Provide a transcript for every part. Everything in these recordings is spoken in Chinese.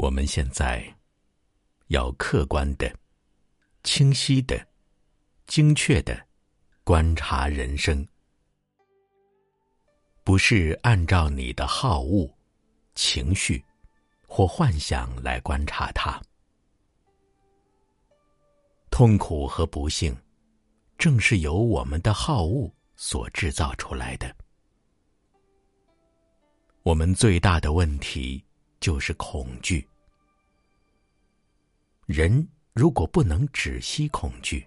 我们现在要客观的、清晰的、精确的观察人生，不是按照你的好恶、情绪或幻想来观察它。痛苦和不幸，正是由我们的好恶所制造出来的。我们最大的问题就是恐惧。人如果不能止息恐惧，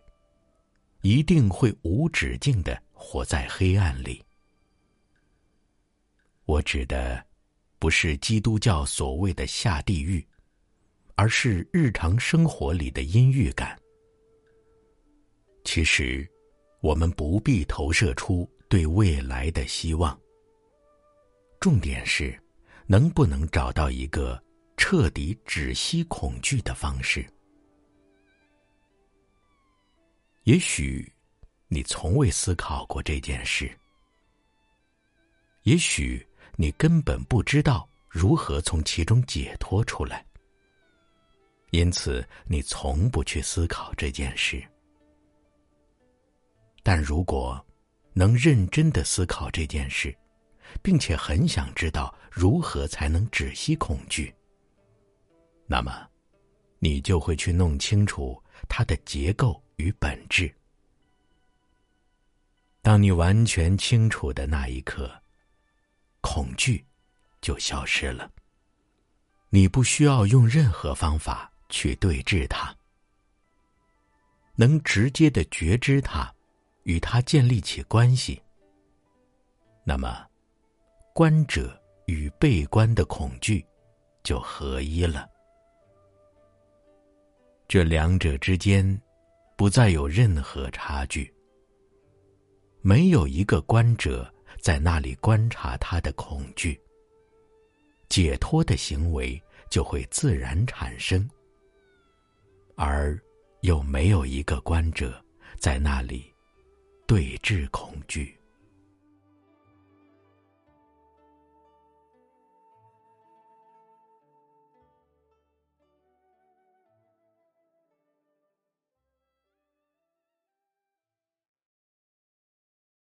一定会无止境的活在黑暗里。我指的不是基督教所谓的下地狱，而是日常生活里的阴郁感。其实，我们不必投射出对未来的希望。重点是，能不能找到一个彻底止息恐惧的方式？也许你从未思考过这件事，也许你根本不知道如何从其中解脱出来，因此你从不去思考这件事。但如果能认真的思考这件事，并且很想知道如何才能止息恐惧，那么你就会去弄清楚它的结构。与本质。当你完全清楚的那一刻，恐惧就消失了。你不需要用任何方法去对峙它，能直接的觉知它，与它建立起关系。那么，观者与被观的恐惧就合一了。这两者之间。不再有任何差距。没有一个观者在那里观察他的恐惧，解脱的行为就会自然产生；而又没有一个观者在那里对峙恐惧。